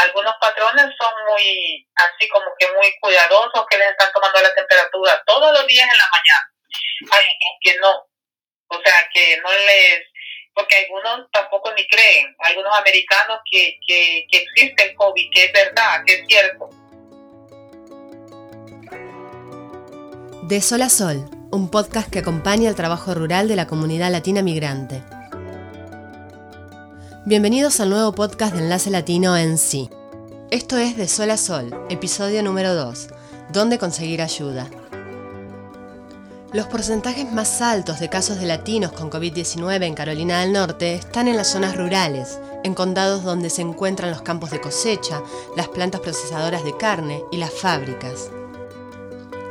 algunos patrones son muy, así como que muy cuidadosos, que les están tomando la temperatura todos los días en la mañana. Hay que no, o sea, que no les, porque algunos tampoco ni creen, algunos americanos que, que, que existe el COVID, que es verdad, que es cierto. De Sol a Sol, un podcast que acompaña el trabajo rural de la comunidad latina migrante. Bienvenidos al nuevo podcast de Enlace Latino en sí. Esto es De Sol a Sol, episodio número 2, ¿Dónde conseguir ayuda? Los porcentajes más altos de casos de latinos con COVID-19 en Carolina del Norte están en las zonas rurales, en condados donde se encuentran los campos de cosecha, las plantas procesadoras de carne y las fábricas.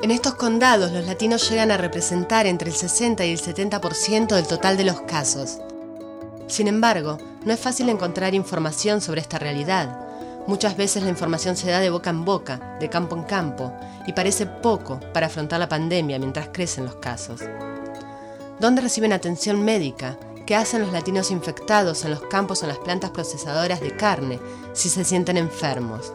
En estos condados los latinos llegan a representar entre el 60 y el 70% del total de los casos. Sin embargo, no es fácil encontrar información sobre esta realidad. Muchas veces la información se da de boca en boca, de campo en campo, y parece poco para afrontar la pandemia mientras crecen los casos. ¿Dónde reciben atención médica? ¿Qué hacen los latinos infectados en los campos o en las plantas procesadoras de carne si se sienten enfermos?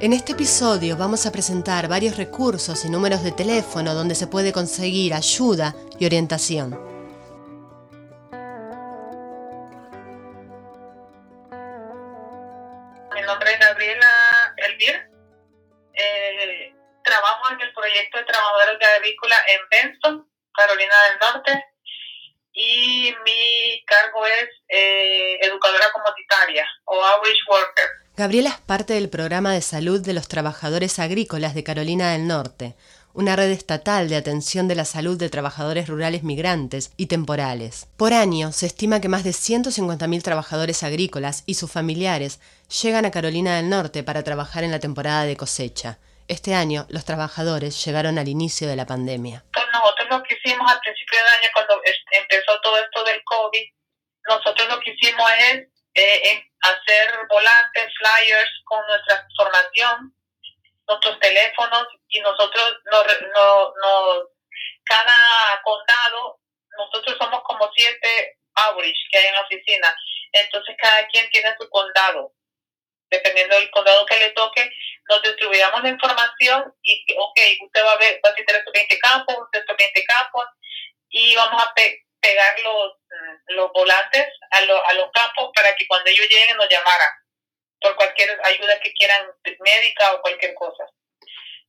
En este episodio vamos a presentar varios recursos y números de teléfono donde se puede conseguir ayuda y orientación. Del Norte, y mi cargo es eh, educadora comunitaria o outreach worker. Gabriela es parte del programa de salud de los trabajadores agrícolas de Carolina del Norte, una red estatal de atención de la salud de trabajadores rurales migrantes y temporales. Por año, se estima que más de 150.000 trabajadores agrícolas y sus familiares llegan a Carolina del Norte para trabajar en la temporada de cosecha. Este año los trabajadores llegaron al inicio de la pandemia. Nosotros lo que hicimos al principio del año, cuando empezó todo esto del COVID, nosotros lo que hicimos es eh, hacer volantes, flyers con nuestra formación, nuestros teléfonos y nosotros nos, no, cada condado, nosotros somos como siete outreach que hay en la oficina, entonces cada quien tiene su condado dependiendo del condado que le toque, nos distribuyamos la información y, ok, usted va a ver, va a tener estos 20 campos, usted estos 20 campos, y vamos a pegar los, mm, los volantes a, a los campos para que cuando ellos lleguen nos llamaran por cualquier ayuda que quieran, médica o cualquier cosa.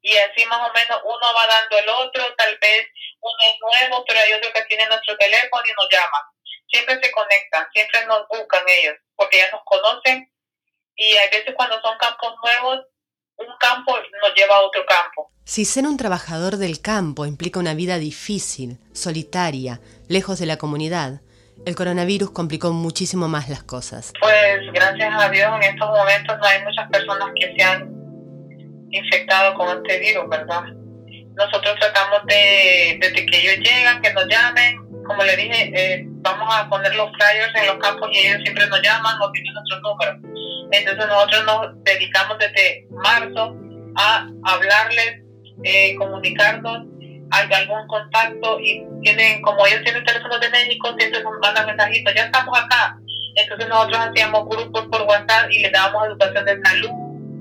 Y así más o menos uno va dando el otro, tal vez uno es nuevo, pero hay otro que tiene nuestro teléfono y nos llama. Siempre se conectan, siempre nos buscan ellos, porque ya nos conocen y a veces cuando son campos nuevos, un campo nos lleva a otro campo. Si ser un trabajador del campo implica una vida difícil, solitaria, lejos de la comunidad, el coronavirus complicó muchísimo más las cosas. Pues gracias a Dios en estos momentos no hay muchas personas que se han infectado con este virus, ¿verdad? Nosotros tratamos de, desde que ellos llegan, que nos llamen, como le dije, eh, vamos a poner los flyers en los campos y ellos siempre nos llaman o tienen nuestro número entonces nosotros nos dedicamos desde marzo a hablarles, eh, comunicarnos, algún contacto y tienen, como ellos tienen teléfonos de México, siempre nos mandan mensajitos, ya estamos acá. Entonces nosotros hacíamos grupos por WhatsApp y les dábamos educación de salud.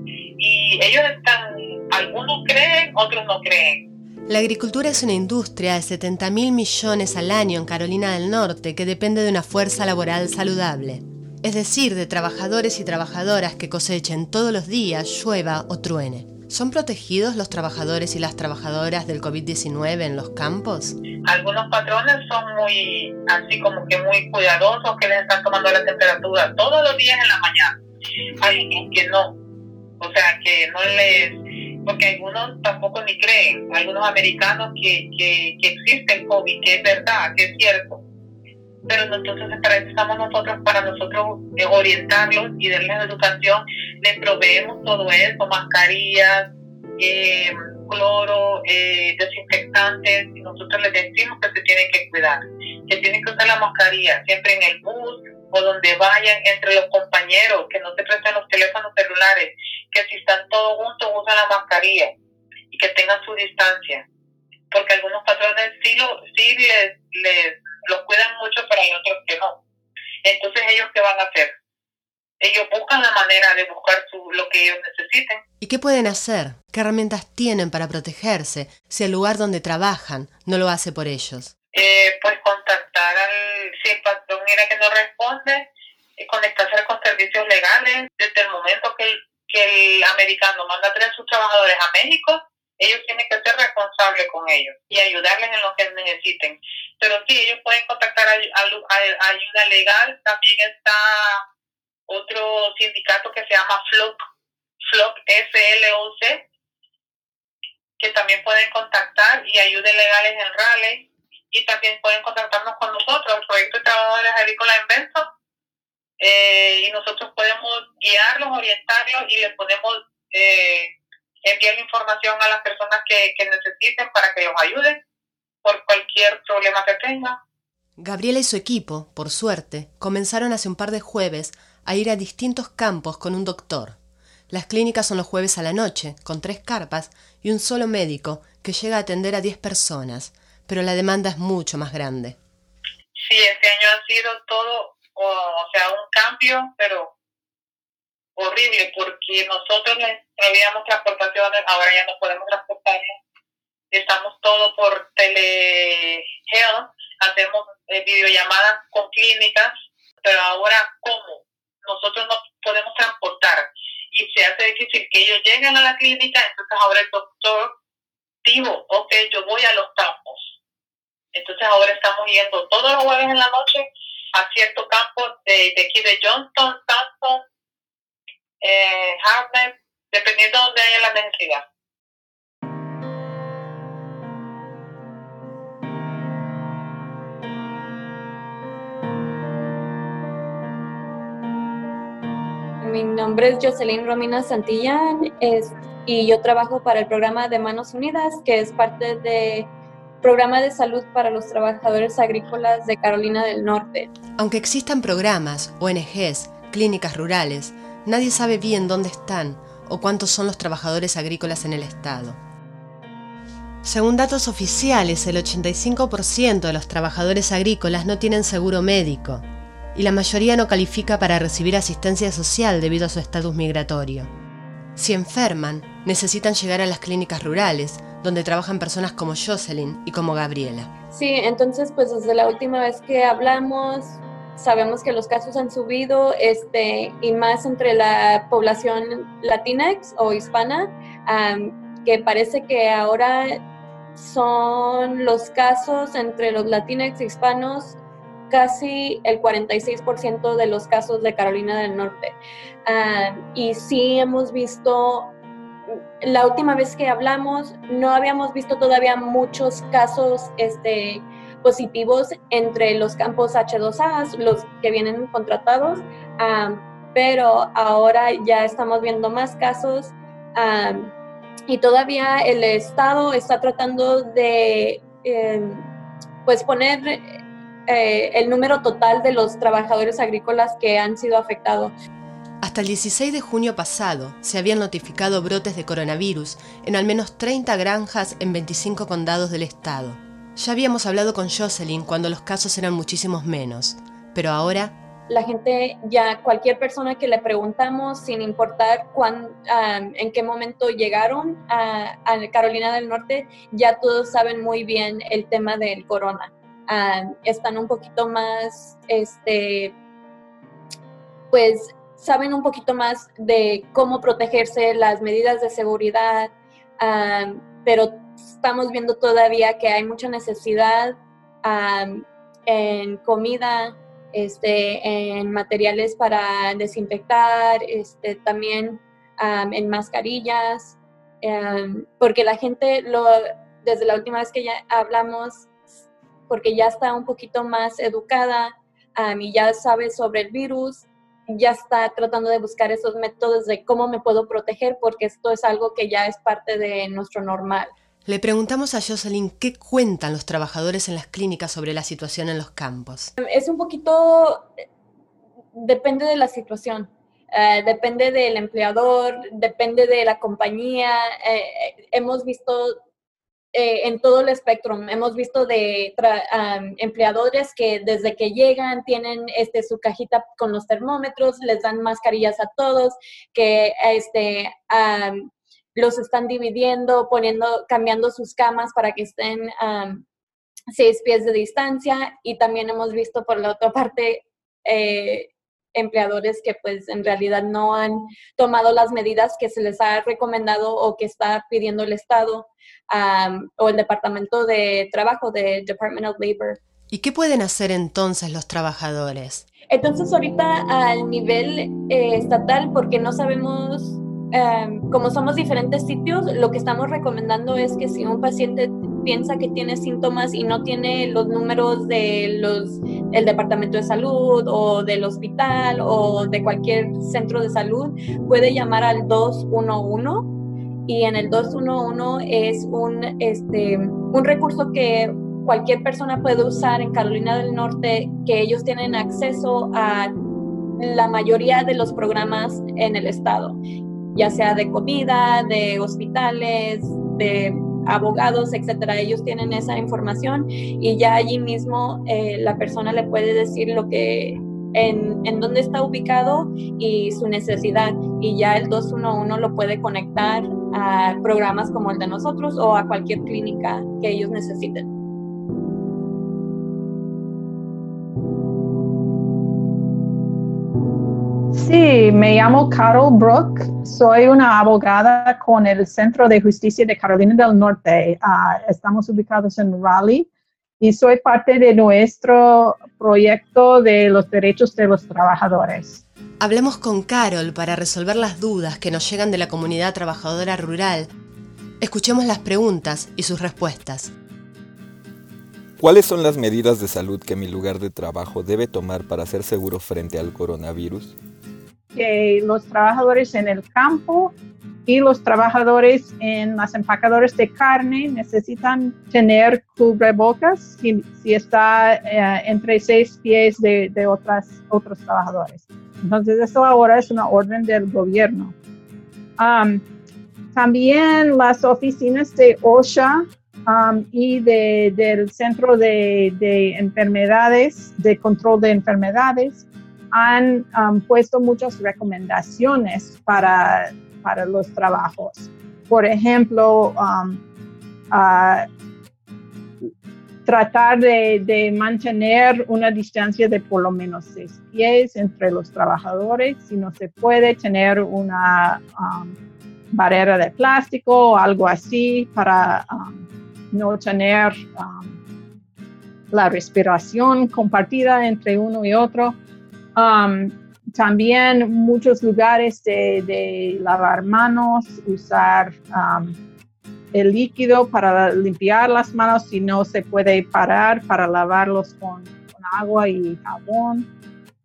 Y ellos están, algunos creen, otros no creen. La agricultura es una industria de 70 mil millones al año en Carolina del Norte que depende de una fuerza laboral saludable es decir, de trabajadores y trabajadoras que cosechen todos los días, llueva o truene. ¿Son protegidos los trabajadores y las trabajadoras del COVID-19 en los campos? Algunos patrones son muy, así como que muy cuidadosos, que les están tomando la temperatura todos los días en la mañana. Hay que no, o sea, que no les, porque algunos tampoco ni creen, algunos americanos que, que, que existe el COVID, que es verdad, que es cierto. Pero entonces para eso estamos nosotros, para nosotros eh, orientarlos y darles educación, les proveemos todo eso, mascarillas, eh, cloro, eh, desinfectantes, y nosotros les decimos que se tienen que cuidar, que tienen que usar la mascarilla siempre en el bus o donde vayan entre los compañeros, que no se presten los teléfonos celulares, que si están todos juntos usan la mascarilla y que tengan su distancia, porque algunos patrones sí, lo, sí les, les los cuidan mucho, pero hay otros que no. Entonces, ¿ellos qué van a hacer? Ellos buscan la manera de buscar su, lo que ellos necesiten. ¿Y qué pueden hacer? ¿Qué herramientas tienen para protegerse si el lugar donde trabajan no lo hace por ellos? Eh, pues contactar al, si el patrón mira que no responde, eh, conectarse con servicios legales. Desde el momento que el, que el americano manda a traer sus trabajadores a México, ellos tienen que ser responsables con ellos y ayudarles en lo que necesiten. Pero sí, ellos pueden contactar a, ayuda legal. También está otro sindicato que se llama FLOC, FLOC FLOC, que también pueden contactar y ayudas legales en Raleigh. Y también pueden contactarnos con nosotros, el Proyecto de Trabajadores Agrícolas en Benson. Eh, y nosotros podemos guiarlos, orientarlos y les podemos eh, enviar información a las personas que, que necesiten para que los ayuden por cualquier problema que tengan. Gabriela y su equipo, por suerte, comenzaron hace un par de jueves a ir a distintos campos con un doctor. Las clínicas son los jueves a la noche, con tres carpas y un solo médico que llega a atender a 10 personas, pero la demanda es mucho más grande. Sí, este año ha sido todo, o, sea, un cambio, pero horrible, porque nosotros les traíamos transportaciones, ahora ya no podemos transportarlas. Estamos todo por telehealth, hacemos eh, videollamadas con clínicas, pero ahora, ¿cómo? Nosotros no podemos transportar y se hace difícil que ellos lleguen a la clínica, entonces ahora el doctor dijo, ok, yo voy a los campos. Entonces ahora estamos yendo todos los jueves en la noche a cierto campo de, aquí de Johnston, Stanton, eh, dependiendo de donde haya la necesidad. Mi nombre es Jocelyn Romina Santillán es, y yo trabajo para el programa de Manos Unidas, que es parte del programa de salud para los trabajadores agrícolas de Carolina del Norte. Aunque existan programas, ONGs, clínicas rurales, nadie sabe bien dónde están o cuántos son los trabajadores agrícolas en el estado. Según datos oficiales, el 85% de los trabajadores agrícolas no tienen seguro médico y la mayoría no califica para recibir asistencia social debido a su estatus migratorio. Si enferman, necesitan llegar a las clínicas rurales, donde trabajan personas como Jocelyn y como Gabriela. Sí, entonces pues desde la última vez que hablamos, sabemos que los casos han subido, este, y más entre la población latinx o hispana, que parece que ahora son los casos entre los latinx hispanos casi el 46% de los casos de Carolina del Norte. Ah, y sí hemos visto, la última vez que hablamos, no habíamos visto todavía muchos casos este, positivos entre los campos H2A, los que vienen contratados, ah, pero ahora ya estamos viendo más casos. Ah, y todavía el Estado está tratando de em, pues poner eh, el número total de los trabajadores agrícolas que han sido afectados. Hasta el 16 de junio pasado se habían notificado brotes de coronavirus en al menos 30 granjas en 25 condados del estado. Ya habíamos hablado con Jocelyn cuando los casos eran muchísimos menos, pero ahora... La gente, ya cualquier persona que le preguntamos, sin importar cuán, en qué momento llegaron a Carolina del Norte, ya todos saben muy bien el tema del corona están un poquito más, este, pues saben un poquito más de cómo protegerse, las medidas de seguridad, pero estamos viendo todavía que hay mucha necesidad en comida, este, en materiales para desinfectar, este, también en mascarillas, porque la gente, lo, desde la última vez que ya hablamos, porque ya está un poquito más educada y ya sabe sobre el virus, ya está tratando de buscar esos métodos de cómo me puedo proteger, porque esto es algo que ya es parte de nuestro normal. Le preguntamos a Jocelyn qué cuentan los trabajadores en las clínicas sobre la situación en los campos. Es un poquito, depende de la situación. Eh, depende del empleador, depende de la compañía. Eh, hemos visto eh, en todo el espectro. Hemos visto de empleadores que desde que llegan tienen este, su cajita con los termómetros, les dan mascarillas a todos, que este, los están dividiendo, poniendo, cambiando sus camas para que estén seis pies de distancia. Y también hemos visto por la otra parte eh, empleadores que pues en realidad no han tomado las medidas que se les ha recomendado o que está pidiendo el Estado o el Departamento de Trabajo de Department of Labor. ¿Y qué pueden hacer entonces los trabajadores? Entonces ahorita al nivel eh, estatal, porque no sabemos, como somos diferentes sitios, lo que estamos recomendando es que si un paciente piensa que tiene síntomas y no tiene los números de los el departamento de salud o del hospital o de cualquier centro de salud, puede llamar al 211 y en el 211 es un este un recurso que cualquier persona puede usar en Carolina del Norte que ellos tienen acceso a la mayoría de los programas en el estado, ya sea de comida, de hospitales, de abogados, etcétera, ellos tienen esa información y ya allí mismo eh, la persona le puede decir lo que en, en, dónde está ubicado y su necesidad. Y ya el 211 lo puede conectar a programas como el de nosotros o a cualquier clínica que ellos necesiten. Sí, me llamo Carol Brook, soy una abogada con el Centro de Justicia de Carolina del Norte. Ah, estamos ubicados en Raleigh y soy parte de nuestro proyecto de los derechos de los trabajadores. Hablemos con Carol para resolver las dudas que nos llegan de la comunidad trabajadora rural. Escuchemos las preguntas y sus respuestas. ¿Cuáles son las medidas de salud que mi lugar de trabajo debe tomar para ser seguro frente al coronavirus? Que los trabajadores en el campo y los trabajadores en las empacadoras de carne necesitan tener cubrebocas si, si está eh, entre seis pies de, de otras, otros trabajadores. Entonces, eso ahora es una orden del gobierno. Um, también las oficinas de OSHA um, y de, del Centro de, de Enfermedades, de Control de Enfermedades, han um, puesto muchas recomendaciones para, para, los trabajos. Por ejemplo, um, tratar de, mantener una distancia de por lo menos seis pies entre los trabajadores. Si no se puede tener una um, barrera de plástico o algo así para no tener la respiración compartida entre uno y otro. Um, también muchos lugares de, lavar manos, usar um, el líquido para limpiar las manos si no se puede parar para lavarlos con, agua y jabón.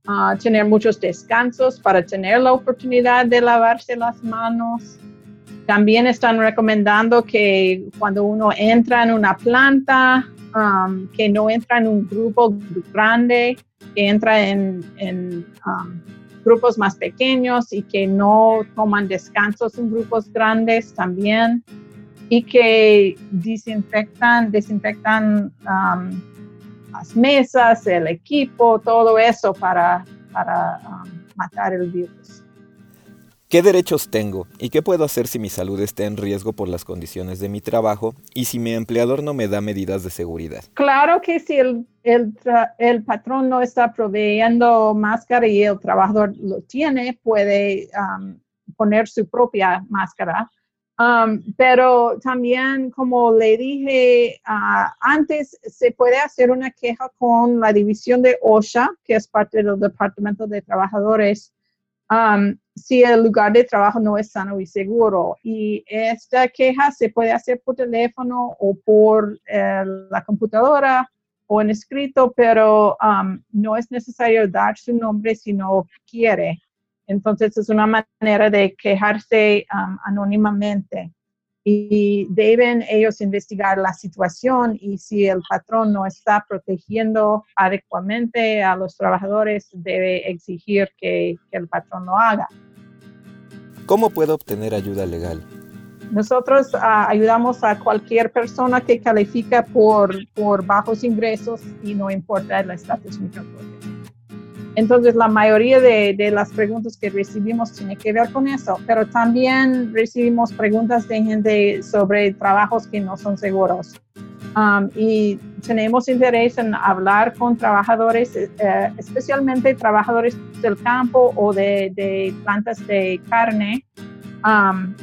Uh, tener muchos descansos para tener la oportunidad de lavarse las manos. También están recomendando que cuando uno entra en una planta, um, que no entra en un grupo grande, que entra en, um, grupos más pequeños y que no toman descansos en grupos grandes también y que desinfectan, desinfectan um, las mesas, el equipo, todo eso para, para um, matar el virus. ¿Qué derechos tengo y qué puedo hacer si mi salud está en riesgo por las condiciones de mi trabajo y si mi empleador no me da medidas de seguridad? Claro que si el, el, patrón no está proveyendo máscara y el trabajador lo tiene, puede um, poner su propia máscara. Um, pero también, como le dije uh, antes, se puede hacer una queja con la división de OSHA, que es parte del Departamento de Trabajadores Um, si el lugar de trabajo no es sano y seguro. Y esta queja se puede hacer por teléfono o por eh, la computadora o en escrito, pero um, no es necesario dar su nombre si no quiere. Entonces es una manera de quejarse um, anónimamente y deben ellos investigar la situación y si el patrón no está protegiendo adecuadamente a los trabajadores, debe exigir que, el patrón lo haga. ¿Cómo puedo obtener ayuda legal? Nosotros ah, ayudamos a cualquier persona que califica por, por bajos ingresos y no importa el estatus migratorio. Entonces, la mayoría de, de, las preguntas que recibimos tiene que ver con eso, pero también recibimos preguntas de gente sobre trabajos que no son seguros. Um, y tenemos interés en hablar con trabajadores, eh, especialmente trabajadores del campo o de, de plantas de carne, um,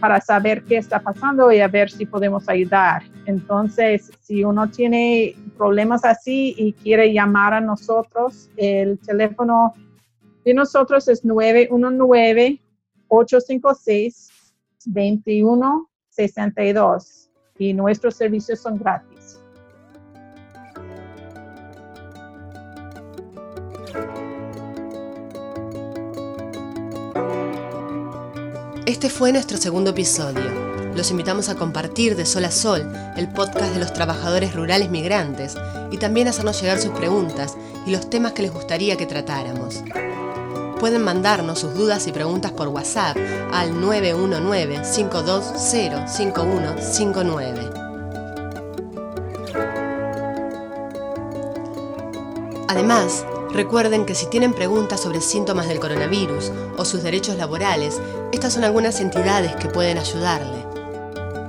para saber qué está pasando y a ver si podemos ayudar. Entonces, si uno tiene problemas así y quiere llamar a nosotros, el teléfono de nosotros es 919-856-2162 y nuestros servicios son gratis. Este fue nuestro segundo episodio. Los invitamos a compartir de Sol a Sol el podcast de los trabajadores rurales migrantes y también a hacernos llegar sus preguntas y los temas que les gustaría que tratáramos. Pueden mandarnos sus dudas y preguntas por WhatsApp al 919-520-5159. Además, Recuerden que si tienen preguntas sobre síntomas del coronavirus o sus derechos laborales, estas son algunas entidades que pueden ayudarle.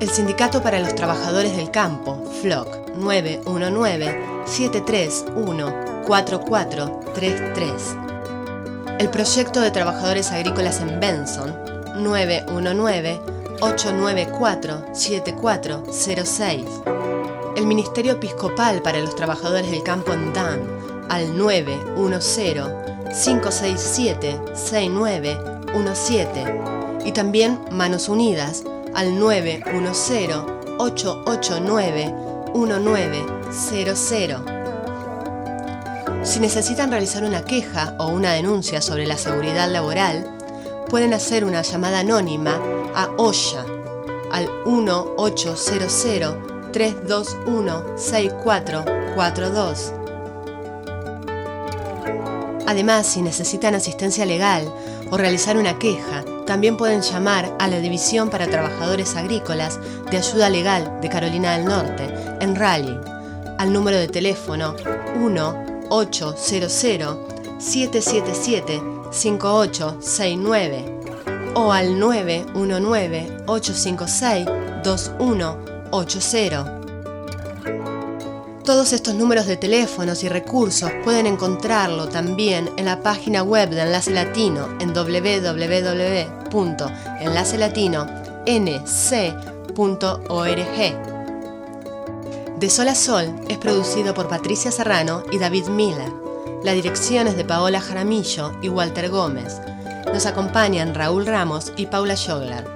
El Sindicato para los Trabajadores del Campo, FLOC, 919-731-4433. El Proyecto de Trabajadores Agrícolas en Benson, 919-894-7406. El Ministerio Episcopal para los Trabajadores del Campo en Dan, al 910-567-6917 y también Manos Unidas al 910-889-1900. Si necesitan realizar una queja o una denuncia sobre la seguridad laboral, pueden hacer una llamada anónima a OSHA al 1800 321 6442 Además, si necesitan asistencia legal o realizar una queja, también pueden llamar a la División para Trabajadores Agrícolas de Ayuda Legal de Carolina del Norte, en Raleigh, al número de teléfono 1-800-777-5869 o al 919-856-2180. Todos estos números de teléfonos y recursos pueden encontrarlo también en la página web de Enlace Latino en www.enlacelatino.nc.org. De Sol a Sol es producido por Patricia Serrano y David Miller. La dirección es de Paola Jaramillo y Walter Gómez. Nos acompañan Raúl Ramos y Paula Schogler.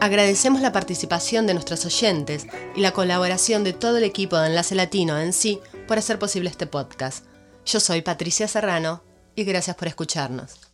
Agradecemos la participación de nuestros oyentes y la colaboración de todo el equipo de Enlace Latino en sí por hacer posible este podcast. Yo soy Patricia Serrano y gracias por escucharnos.